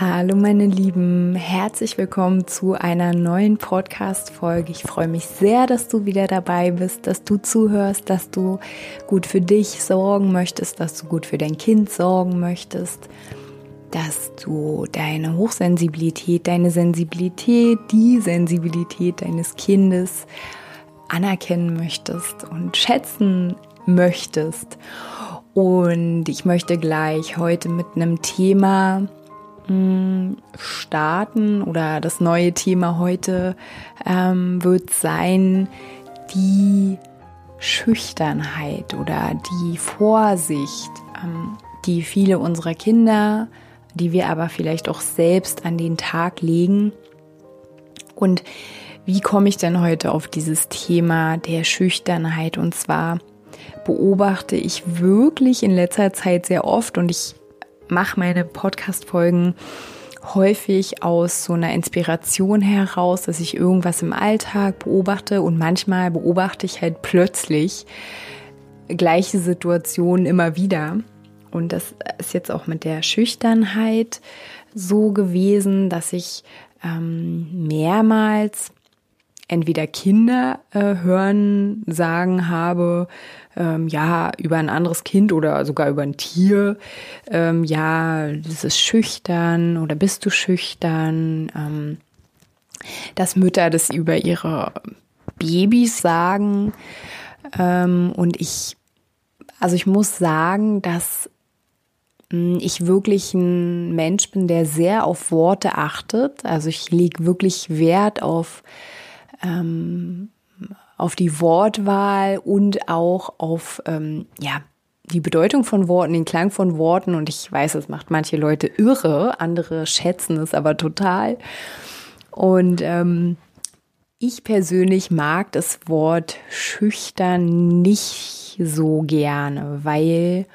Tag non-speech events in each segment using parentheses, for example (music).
Hallo meine Lieben, herzlich willkommen zu einer neuen Podcast-Folge. Ich freue mich sehr, dass du wieder dabei bist, dass du zuhörst, dass du gut für dich sorgen möchtest, dass du gut für dein Kind sorgen möchtest, dass du deine Hochsensibilität, deine Sensibilität, die Sensibilität deines Kindes anerkennen möchtest und schätzen möchtest. Und ich möchte gleich heute mit einem Thema starten oder das neue Thema heute ähm, wird sein die Schüchternheit oder die Vorsicht, ähm, die viele unserer Kinder, die wir aber vielleicht auch selbst an den Tag legen. Und wie komme ich denn heute auf dieses Thema der Schüchternheit? Und zwar beobachte ich wirklich in letzter Zeit sehr oft und ich mache meine Podcast-Folgen häufig aus so einer Inspiration heraus, dass ich irgendwas im Alltag beobachte und manchmal beobachte ich halt plötzlich gleiche Situationen immer wieder. Und das ist jetzt auch mit der Schüchternheit so gewesen, dass ich ähm, mehrmals entweder Kinder äh, hören, sagen habe, ähm, ja, über ein anderes Kind oder sogar über ein Tier, ähm, ja, das ist schüchtern oder bist du schüchtern, ähm, dass Mütter das über ihre Babys sagen. Ähm, und ich, also ich muss sagen, dass hm, ich wirklich ein Mensch bin, der sehr auf Worte achtet. Also ich lege wirklich Wert auf ähm, auf die Wortwahl und auch auf ähm, ja die Bedeutung von Worten, den Klang von Worten. Und ich weiß, es macht manche Leute irre, andere schätzen es aber total. Und ähm, ich persönlich mag das Wort schüchtern nicht so gerne, weil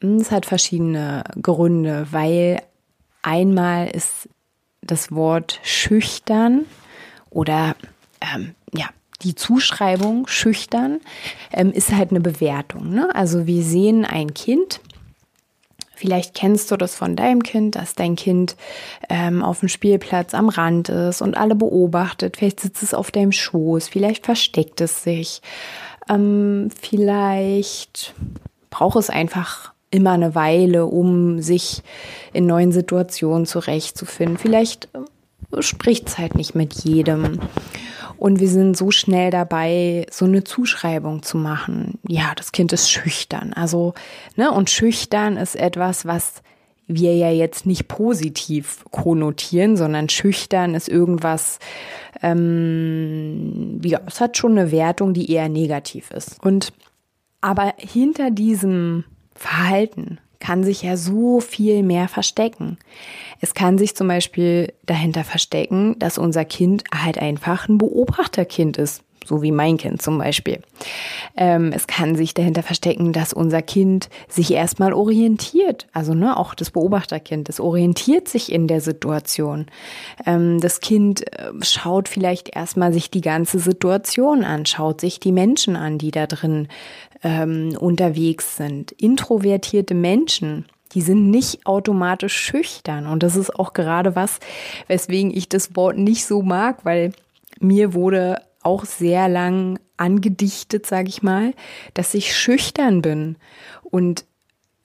hm, es hat verschiedene Gründe, weil einmal ist das Wort schüchtern oder ähm, ja, die Zuschreibung schüchtern ähm, ist halt eine Bewertung. Ne? Also wir sehen ein Kind, Vielleicht kennst du das von deinem Kind, dass dein Kind ähm, auf dem Spielplatz am Rand ist und alle beobachtet. Vielleicht sitzt es auf deinem Schoß, vielleicht versteckt es sich, ähm, vielleicht braucht es einfach immer eine Weile, um sich in neuen Situationen zurechtzufinden. Vielleicht äh, spricht es halt nicht mit jedem. Und wir sind so schnell dabei, so eine Zuschreibung zu machen. Ja, das Kind ist schüchtern. Also, ne, und schüchtern ist etwas, was wir ja jetzt nicht positiv konnotieren, sondern schüchtern ist irgendwas, ähm, ja, es hat schon eine Wertung, die eher negativ ist. Und aber hinter diesem Verhalten kann sich ja so viel mehr verstecken. Es kann sich zum Beispiel dahinter verstecken, dass unser Kind halt einfach ein Beobachterkind ist, so wie mein Kind zum Beispiel. Ähm, es kann sich dahinter verstecken, dass unser Kind sich erstmal orientiert. Also ne, auch das Beobachterkind, das orientiert sich in der Situation. Ähm, das Kind äh, schaut vielleicht erstmal sich die ganze Situation an, schaut sich die Menschen an, die da drin ähm, unterwegs sind. Introvertierte Menschen, die sind nicht automatisch schüchtern. Und das ist auch gerade was, weswegen ich das Wort nicht so mag, weil mir wurde auch sehr lang angedichtet, sage ich mal, dass ich schüchtern bin. Und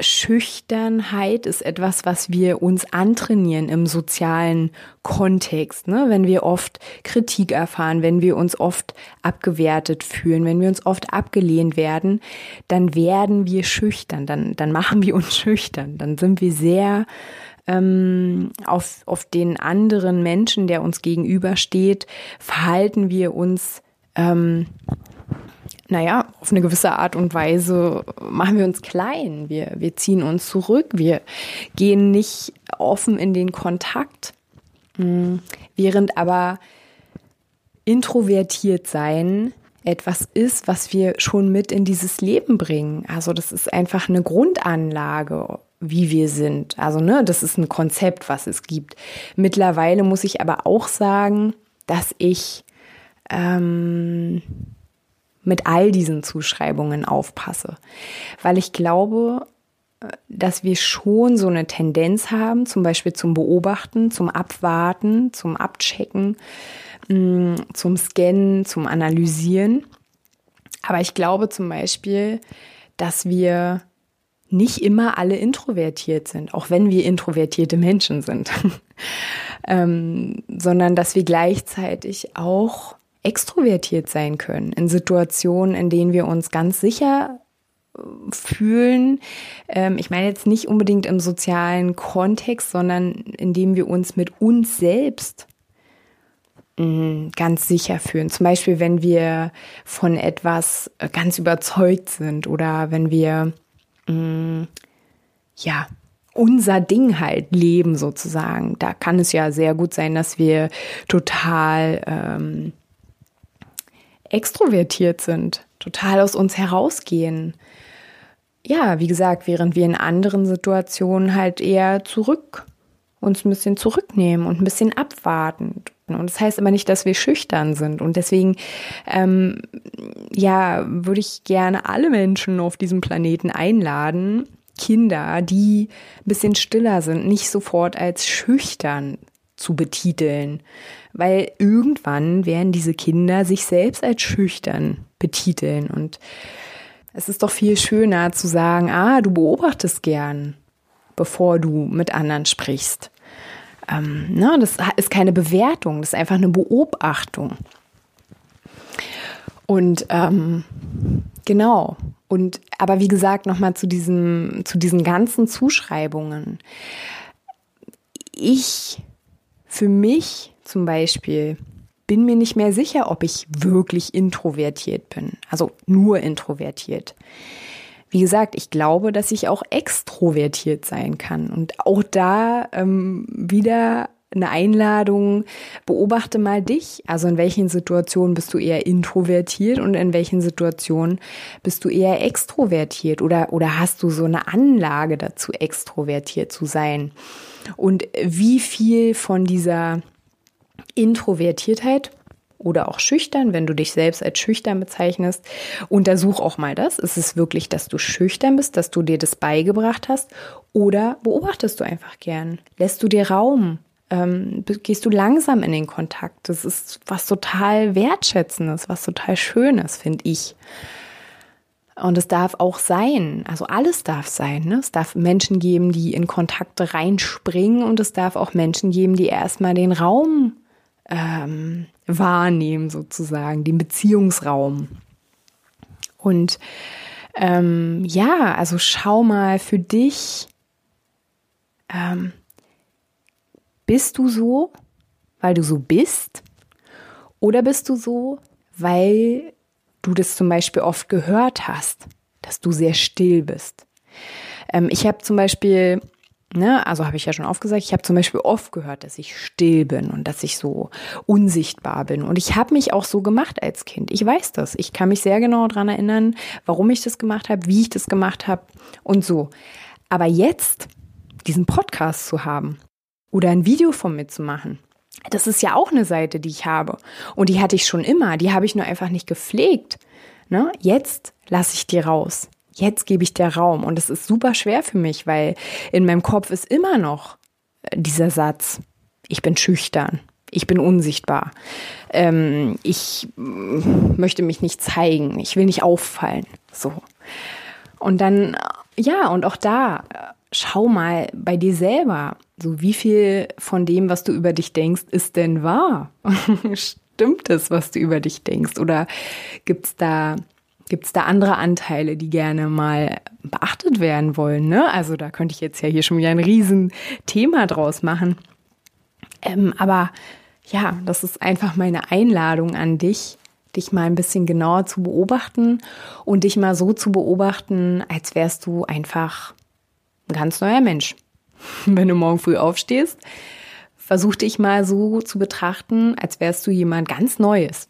Schüchternheit ist etwas, was wir uns antrainieren im sozialen Kontext. Ne? Wenn wir oft Kritik erfahren, wenn wir uns oft abgewertet fühlen, wenn wir uns oft abgelehnt werden, dann werden wir schüchtern, dann, dann machen wir uns schüchtern, dann sind wir sehr ähm, auf, auf den anderen Menschen, der uns gegenübersteht, verhalten wir uns ähm, naja, auf eine gewisse Art und Weise machen wir uns klein. Wir, wir ziehen uns zurück. Wir gehen nicht offen in den Kontakt. Hm, während aber introvertiert sein etwas ist, was wir schon mit in dieses Leben bringen. Also das ist einfach eine Grundanlage, wie wir sind. Also ne, das ist ein Konzept, was es gibt. Mittlerweile muss ich aber auch sagen, dass ich ähm, mit all diesen Zuschreibungen aufpasse, weil ich glaube, dass wir schon so eine Tendenz haben, zum Beispiel zum Beobachten, zum Abwarten, zum Abchecken, mm, zum Scannen, zum Analysieren. Aber ich glaube zum Beispiel, dass wir nicht immer alle introvertiert sind, auch wenn wir introvertierte Menschen sind, (laughs) ähm, sondern dass wir gleichzeitig auch extrovertiert sein können in Situationen, in denen wir uns ganz sicher fühlen. Ähm, ich meine jetzt nicht unbedingt im sozialen Kontext, sondern indem wir uns mit uns selbst mm, ganz sicher fühlen. Zum Beispiel, wenn wir von etwas äh, ganz überzeugt sind oder wenn wir mm, ja unser Ding halt leben sozusagen. Da kann es ja sehr gut sein, dass wir total ähm, extrovertiert sind, total aus uns herausgehen ja, wie gesagt, während wir in anderen Situationen halt eher zurück uns ein bisschen zurücknehmen und ein bisschen abwarten. Und das heißt aber nicht, dass wir schüchtern sind. Und deswegen, ähm, ja, würde ich gerne alle Menschen auf diesem Planeten einladen, Kinder, die ein bisschen stiller sind, nicht sofort als schüchtern zu betiteln. Weil irgendwann werden diese Kinder sich selbst als schüchtern betiteln. Und es ist doch viel schöner zu sagen, ah, du beobachtest gern, bevor du mit anderen sprichst. Ähm, ne, das ist keine Bewertung, das ist einfach eine Beobachtung. Und ähm, genau. Und aber wie gesagt, nochmal zu diesem, zu diesen ganzen Zuschreibungen. Ich für mich zum Beispiel bin mir nicht mehr sicher, ob ich wirklich introvertiert bin. Also nur introvertiert. Wie gesagt, ich glaube, dass ich auch extrovertiert sein kann. Und auch da ähm, wieder eine Einladung, beobachte mal dich. Also in welchen Situationen bist du eher introvertiert und in welchen Situationen bist du eher extrovertiert oder, oder hast du so eine Anlage dazu, extrovertiert zu sein? Und wie viel von dieser Introvertiertheit oder auch schüchtern, wenn du dich selbst als schüchtern bezeichnest. Untersuch auch mal das. Ist es wirklich, dass du schüchtern bist, dass du dir das beigebracht hast? Oder beobachtest du einfach gern? Lässt du dir Raum? Ähm, gehst du langsam in den Kontakt? Das ist was total Wertschätzendes, was total Schönes, finde ich. Und es darf auch sein, also alles darf sein. Ne? Es darf Menschen geben, die in Kontakte reinspringen und es darf auch Menschen geben, die erstmal den Raum ähm, wahrnehmen, sozusagen, den Beziehungsraum. Und ähm, ja, also schau mal für dich, ähm, bist du so, weil du so bist? Oder bist du so, weil du das zum Beispiel oft gehört hast, dass du sehr still bist? Ähm, ich habe zum Beispiel Ne, also habe ich ja schon oft gesagt, ich habe zum Beispiel oft gehört, dass ich still bin und dass ich so unsichtbar bin. Und ich habe mich auch so gemacht als Kind. Ich weiß das. Ich kann mich sehr genau daran erinnern, warum ich das gemacht habe, wie ich das gemacht habe und so. Aber jetzt diesen Podcast zu haben oder ein Video von mir zu machen, das ist ja auch eine Seite, die ich habe. Und die hatte ich schon immer. Die habe ich nur einfach nicht gepflegt. Ne? Jetzt lasse ich die raus jetzt gebe ich dir Raum. Und es ist super schwer für mich, weil in meinem Kopf ist immer noch äh, dieser Satz, ich bin schüchtern, ich bin unsichtbar, ähm, ich mm, möchte mich nicht zeigen, ich will nicht auffallen. So. Und dann, ja, und auch da, äh, schau mal bei dir selber, so wie viel von dem, was du über dich denkst, ist denn wahr? (laughs) Stimmt es, was du über dich denkst? Oder gibt es da Gibt da andere Anteile, die gerne mal beachtet werden wollen? Ne? Also da könnte ich jetzt ja hier schon wieder ein Riesenthema draus machen. Ähm, aber ja, das ist einfach meine Einladung an dich, dich mal ein bisschen genauer zu beobachten und dich mal so zu beobachten, als wärst du einfach ein ganz neuer Mensch. (laughs) Wenn du morgen früh aufstehst, versuch dich mal so zu betrachten, als wärst du jemand ganz Neues.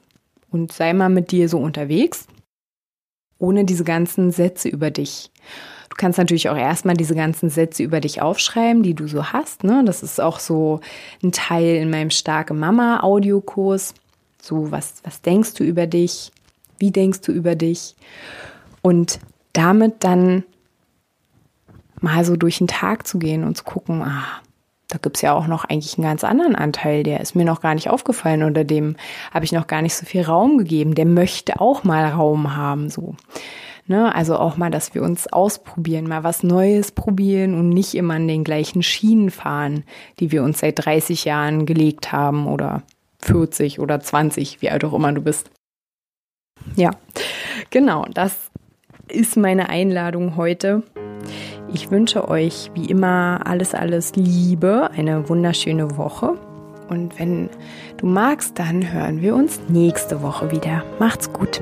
Und sei mal mit dir so unterwegs, ohne diese ganzen Sätze über dich. Du kannst natürlich auch erstmal diese ganzen Sätze über dich aufschreiben, die du so hast. Ne? Das ist auch so ein Teil in meinem starke Mama Audiokurs. So, was, was denkst du über dich? Wie denkst du über dich? Und damit dann mal so durch den Tag zu gehen und zu gucken, ah, da gibt's ja auch noch eigentlich einen ganz anderen Anteil, der ist mir noch gar nicht aufgefallen oder dem habe ich noch gar nicht so viel Raum gegeben. Der möchte auch mal Raum haben, so. Ne? Also auch mal, dass wir uns ausprobieren, mal was Neues probieren und nicht immer an den gleichen Schienen fahren, die wir uns seit 30 Jahren gelegt haben oder 40 oder 20, wie alt auch immer du bist. Ja, genau, das ist meine Einladung heute. Ich wünsche euch wie immer alles, alles Liebe, eine wunderschöne Woche. Und wenn du magst, dann hören wir uns nächste Woche wieder. Macht's gut.